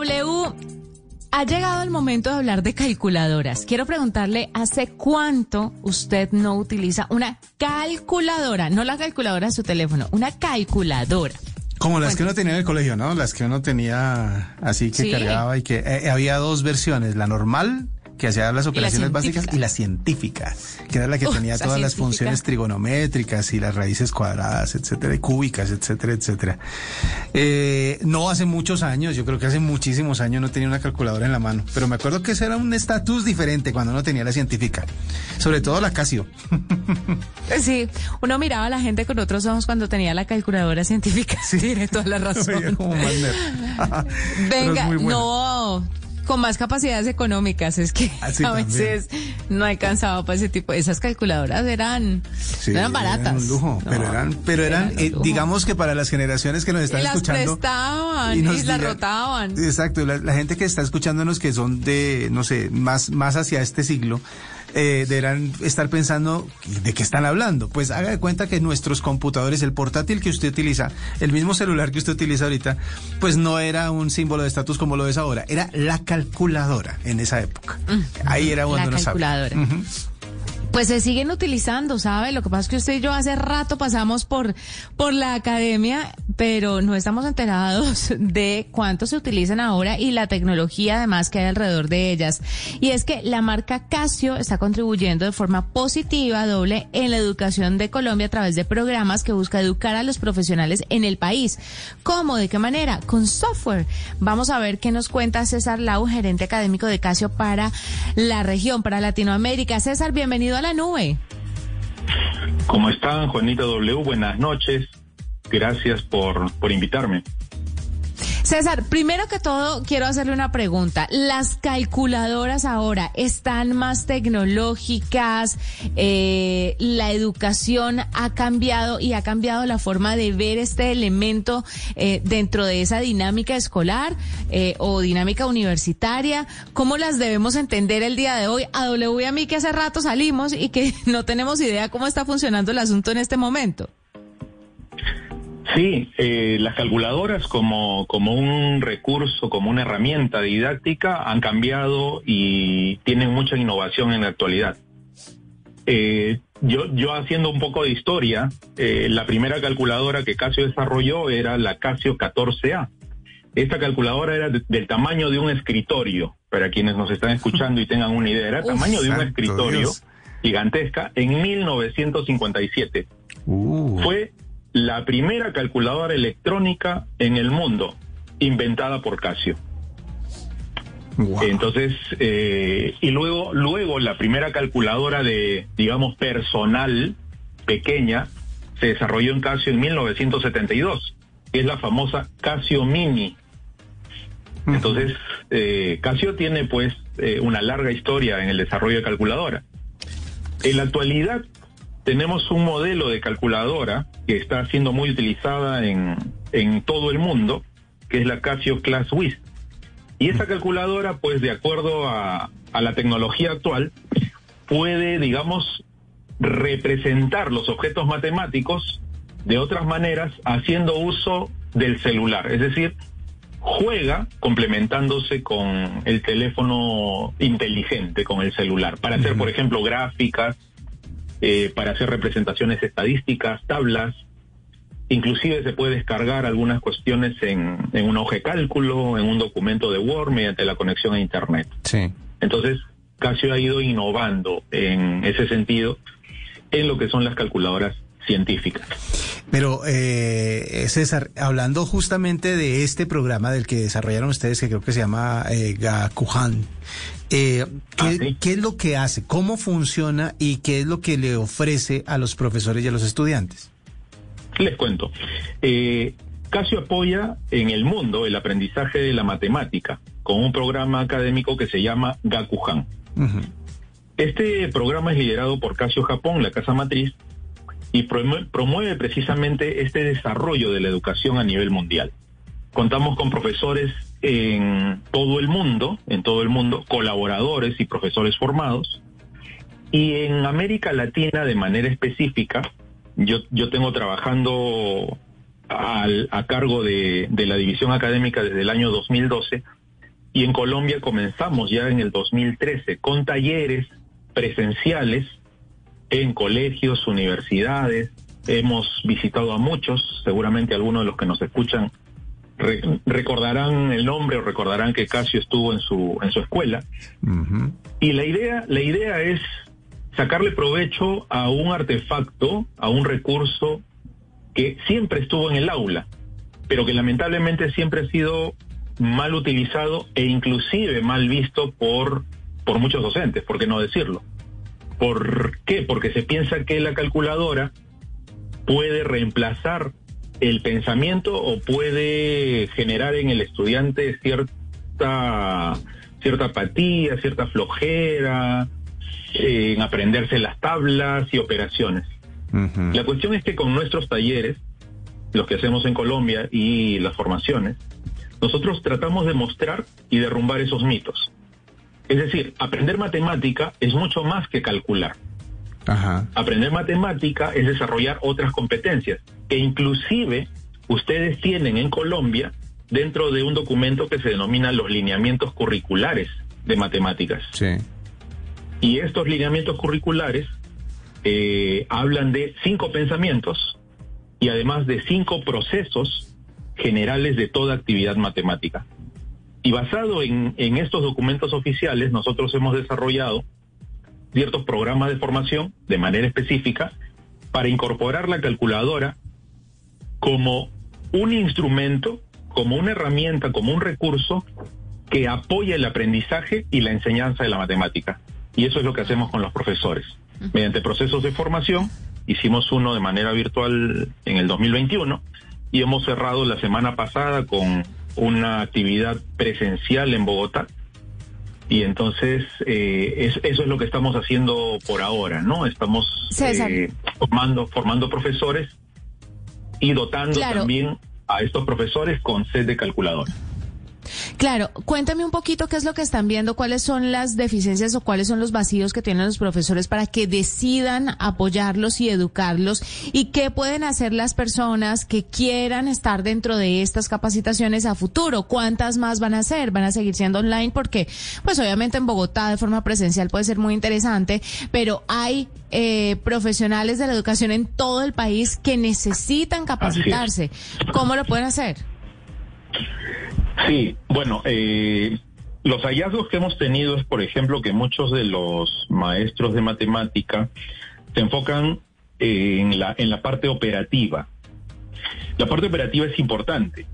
W, ha llegado el momento de hablar de calculadoras. Quiero preguntarle, ¿hace cuánto usted no utiliza una calculadora? No la calculadora de su teléfono, una calculadora. Como las que uno tenía en el colegio, ¿no? Las que uno tenía así que Sí. cargaba y que eh, había dos versiones, la normal que hacía las operaciones básicas y la científica, que era la que tenía la todas las funciones trigonométricas y las raíces cuadradas, etcétera, y cúbicas, etcétera, etcétera. Eh, no hace muchos años, yo creo que hace muchísimos años no tenía una calculadora en la mano, pero me acuerdo que ese era un estatus diferente cuando uno tenía la científica, sobre todo la Casio. Sí, uno miraba a la gente con otros ojos cuando tenía la calculadora científica. Sí, tiene toda la razón. Venga, bueno. no, con más capacidades económicas, es que Ah, sí, a también. veces no alcanzaba para ese tipo. Esas calculadoras eran, Sí, no eran baratas. un lujo, No, pero eran, pero eran, eh, digamos que para las generaciones que nos están y las escuchando. prestaban y, nos las rotaban. Exacto, la, la gente que está escuchándonos que son de, no sé, más, más hacia este siglo, eh, deberán estar pensando de qué están hablando. Pues haga de cuenta que nuestros computadores, el portátil que usted utiliza, el mismo celular que usted utiliza ahorita, pues no era un símbolo de estatus como lo es ahora, era la calculadora en esa época. Ahí era cuando La calculadora. Pues se siguen utilizando, ¿sabe? Lo que pasa es que usted y yo hace rato pasamos por, por la academia, pero no estamos enterados de cuánto se utilizan ahora y la tecnología además que hay alrededor de ellas. Y es que la marca Casio está contribuyendo de forma positiva, doble, en la educación de Colombia a través de programas que busca educar a los profesionales en el país. ¿Cómo? ¿De qué manera? Con software. Vamos a ver qué nos cuenta César Lau, gerente académico de Casio para la región, para Latinoamérica. César, bienvenido a la. ¿Cómo están, Juanita W? Buenas noches. Gracias por, por invitarme. César, primero que todo quiero hacerle una pregunta. ¿Las calculadoras ahora están más tecnológicas? Eh, ¿La educación ha cambiado y ha cambiado la forma de ver este elemento eh, dentro de esa dinámica escolar eh, o dinámica universitaria? ¿Cómo las debemos entender el día de hoy? A W y a mí que hace rato salimos y que no tenemos idea cómo está funcionando el asunto en este momento. Sí, eh, las calculadoras como, como un recurso, como una herramienta didáctica han cambiado y tienen mucha innovación en la actualidad. Eh, yo, yo haciendo un poco de historia, eh, la primera calculadora que Casio desarrolló era la Casio 14A. Esta calculadora era de- del tamaño de un escritorio, para quienes nos están escuchando y tengan una idea, era el Uf. tamaño de un escritorio Dios. gigantesca en 1957 Uh. fue la primera calculadora electrónica en el mundo inventada por Casio. Wow. Entonces, eh, y luego, luego la primera calculadora de, digamos, personal pequeña se desarrolló en Casio en 1972, que es la famosa Casio Mini. Entonces, eh, Casio tiene pues eh, una larga historia en el desarrollo de calculadora. En la actualidad tenemos un modelo de calculadora que está siendo muy utilizada en, en todo el mundo, que es la Casio Class Wiz. Y esa calculadora, pues de acuerdo a, a la tecnología actual, puede, digamos, representar los objetos matemáticos de otras maneras haciendo uso del celular. Es decir, juega complementándose con el teléfono inteligente, con el celular, para hacer, por ejemplo, gráficas, eh, para hacer representaciones estadísticas, tablas. Inclusive se puede descargar algunas cuestiones en, en un hoja de cálculo, en un documento de Word mediante la conexión a Internet. Sí. Entonces, Casio ha ido innovando en ese sentido en lo que son las calculadoras científicas. Pero, eh, César, hablando justamente de este programa del que desarrollaron ustedes, que creo que se llama eh, Gakuhan, eh, ¿qué, Ah, sí. qué es lo que hace? ¿Cómo funciona? ¿Y qué es lo que le ofrece a los profesores y a los estudiantes? Les cuento. Eh, Casio apoya en el mundo el aprendizaje de la matemática con un programa académico que se llama Gakuhan. Este programa es liderado por Casio Japón, la casa matriz, y promue- promueve precisamente este desarrollo de la educación a nivel mundial. Contamos con profesores en todo el mundo, en todo el mundo, colaboradores y profesores formados. Y en América Latina, de manera específica, yo, yo tengo trabajando al- a cargo de, de la división académica desde el año 2012 y en Colombia comenzamos ya en el 2013 con talleres presenciales en colegios, universidades. Hemos visitado a muchos, seguramente algunos de los que nos escuchan recordarán el nombre o recordarán que Casio estuvo en su en su escuela. Y la idea la idea es sacarle provecho a un artefacto, a un recurso que siempre estuvo en el aula, pero que lamentablemente siempre ha sido mal utilizado e inclusive mal visto por, por muchos docentes, ¿por qué no decirlo? ¿Por qué? Porque se piensa que la calculadora puede reemplazar el pensamiento o puede generar en el estudiante cierta, cierta apatía, cierta flojera, en aprenderse las tablas y operaciones. La cuestión es que con nuestros talleres, los que hacemos en Colombia y las formaciones, nosotros tratamos de mostrar y derrumbar esos mitos. Es decir, aprender matemática es mucho más que calcular. Aprender matemática es desarrollar otras competencias que inclusive ustedes tienen en Colombia dentro de un documento que se denomina los lineamientos curriculares de matemáticas. Sí. Y estos lineamientos curriculares eh, hablan de cinco pensamientos y además de cinco procesos generales de toda actividad matemática. Y basado en, en estos documentos oficiales, nosotros hemos desarrollado ciertos programas de formación de manera específica para incorporar la calculadora como un instrumento, como una herramienta, como un recurso que apoya el aprendizaje y la enseñanza de la matemática. Y eso es lo que hacemos con los profesores. Mediante procesos de formación, hicimos uno de manera virtual en el 2021 y hemos cerrado la semana pasada con una actividad presencial en Bogotá. Y entonces eh, eso es lo que estamos haciendo por ahora, ¿no? Estamos eh, formando, formando profesores y dotando también a estos profesores con sed de calculadora. Claro, cuéntame un poquito qué es lo que están viendo, cuáles son las deficiencias o cuáles son los vacíos que tienen los profesores para que decidan apoyarlos y educarlos y qué pueden hacer las personas que quieran estar dentro de estas capacitaciones a futuro. ¿Cuántas más van a hacer? ¿Van a seguir siendo online? Porque, pues obviamente en Bogotá de forma presencial puede ser muy interesante, pero hay eh, profesionales de la educación en todo el país que necesitan capacitarse. ¿Cómo lo pueden hacer? Sí, bueno, eh, los hallazgos que hemos tenido es, por ejemplo, que muchos de los maestros de matemática se enfocan en la, en la parte operativa. La parte operativa es importante.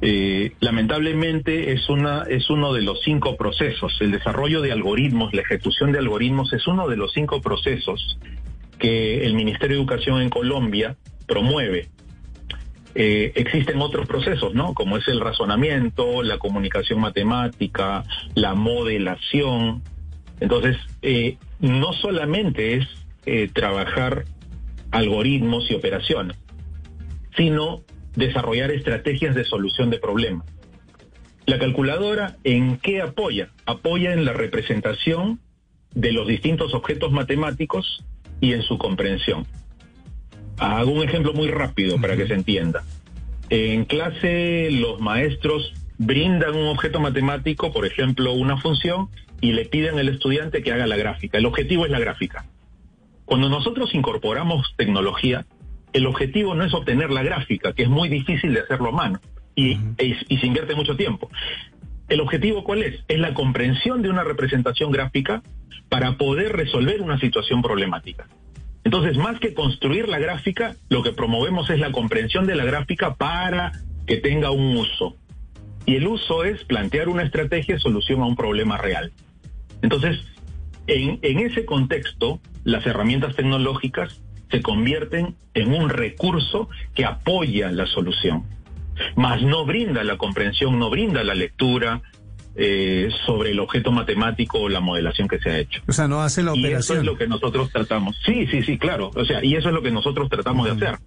Eh, lamentablemente es una es uno de los cinco procesos. El desarrollo de algoritmos, la ejecución de algoritmos es uno de los cinco procesos que el Ministerio de Educación en Colombia promueve eh, existen otros procesos, ¿no? Como es el razonamiento, la comunicación matemática, la modelación. Entonces, eh, no solamente es eh, trabajar algoritmos y operaciones, sino desarrollar estrategias de solución de problemas. La calculadora, ¿en qué apoya? Apoya en la representación de los distintos objetos matemáticos y en su comprensión. Hago un ejemplo muy rápido para que se entienda. En clase los maestros brindan un objeto matemático, por ejemplo, una función, y le piden al estudiante que haga la gráfica. El objetivo es la gráfica. Cuando nosotros incorporamos tecnología, el objetivo no es obtener la gráfica, que es muy difícil de hacerlo a mano y, y se invierte mucho tiempo. ¿El objetivo cuál es? Es la comprensión de una representación gráfica para poder resolver una situación problemática. Entonces, más que construir la gráfica, lo que promovemos es la comprensión de la gráfica para que tenga un uso. Y el uso es plantear una estrategia de solución a un problema real. Entonces, en, ese contexto, las herramientas tecnológicas se convierten en un recurso que apoya la solución, mas no brinda la comprensión, no brinda la lectura, eh, sobre el objeto matemático o la modelación que se ha hecho. O sea, no hace la operación. Y eso es lo que nosotros tratamos. Sí, sí, sí, claro. O sea, y eso es lo que nosotros tratamos de hacer.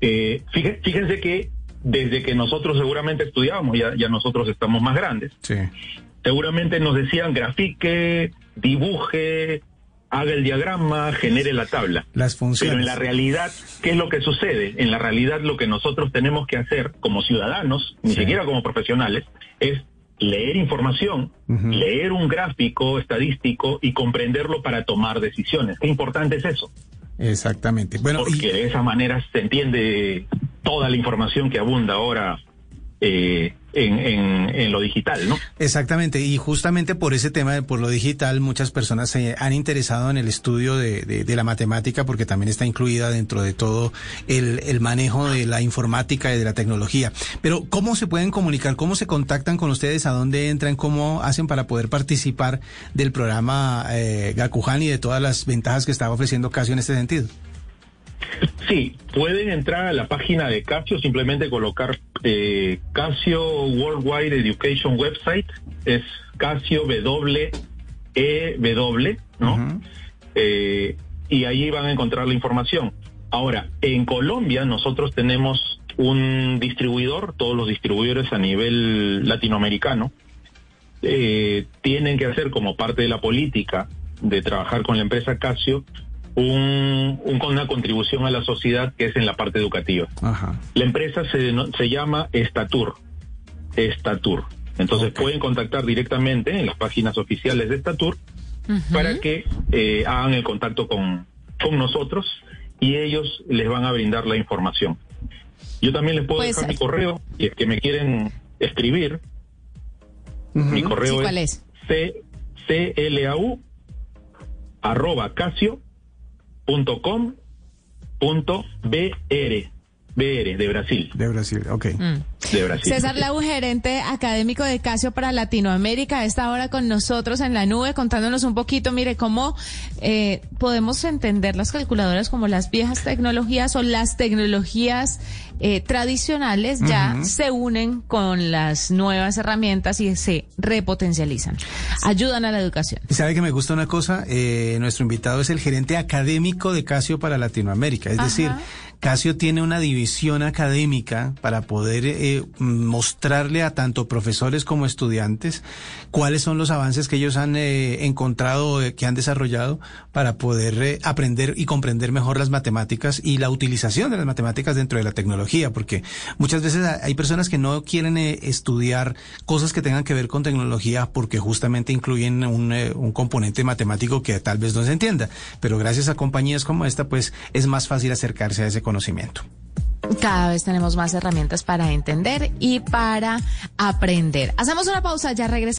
Eh, fíjense, que desde que nosotros seguramente estudiábamos, ya, ya nosotros estamos más grandes, sí. seguramente nos decían grafique, dibuje, haga el diagrama, genere la tabla. Las funciones. Pero en la realidad, ¿qué es lo que sucede? En la realidad lo que nosotros tenemos que hacer como ciudadanos, ni siquiera como profesionales, es leer información, leer un gráfico estadístico y comprenderlo para tomar decisiones. Qué importante es eso. Exactamente. Bueno, porque de esa manera se entiende toda la información que abunda ahora eh, en, en, lo digital, ¿no? Exactamente, y justamente por ese tema, por lo digital, muchas personas se han interesado en el estudio de, de, la matemática porque también está incluida dentro de todo el, el, manejo de la informática y de la tecnología. Pero, ¿cómo se pueden comunicar? ¿Cómo se contactan con ustedes? ¿A dónde entran? ¿Cómo hacen para poder participar del programa eh, Gakuhan y de todas las ventajas que estaba ofreciendo Casio en este sentido? Sí, pueden entrar a la página de Casio, simplemente colocar eh, Casio Worldwide Education Website, es Casio W E W, ¿no? Eh, y ahí van a encontrar la información. Ahora, en Colombia nosotros tenemos un distribuidor, todos los distribuidores a nivel latinoamericano eh, tienen que hacer como parte de la política de trabajar con la empresa Casio un, una contribución a la sociedad que es en la parte educativa. La empresa se, se llama Estatur. Estatur. Entonces pueden contactar directamente en las páginas oficiales de Estatur para que eh, hagan el contacto con, con nosotros y ellos les van a brindar la información. Yo también les puedo pues, dejar mi correo y es que me quieren escribir. Mi correo es, C, clau arroba casio punto com punto br BR, de Brasil. De Brasil, ok. Mm. De Brasil. César Lau, gerente académico de Casio para Latinoamérica, está ahora con nosotros en la nube contándonos un poquito, mire, cómo eh, podemos entender las calculadoras como las viejas tecnologías o las tecnologías eh, tradicionales ya se unen con las nuevas herramientas y se repotencializan. Ayudan a la educación. Y sabe que me gusta una cosa, eh, nuestro invitado es el gerente académico de Casio para Latinoamérica, es decir, Casio tiene una división académica para poder eh, mostrarle a tanto profesores como estudiantes cuáles son los avances que ellos han eh, encontrado, eh, que han desarrollado para poder aprender y comprender mejor las matemáticas y la utilización de las matemáticas dentro de la tecnología, porque muchas veces hay personas que no quieren estudiar cosas que tengan que ver con tecnología porque justamente incluyen un, un componente matemático que tal vez no se entienda, pero gracias a compañías como esta, pues es más fácil acercarse a ese conocimiento. Cada vez tenemos más herramientas para entender y para aprender. Hacemos una pausa, ya regresamos.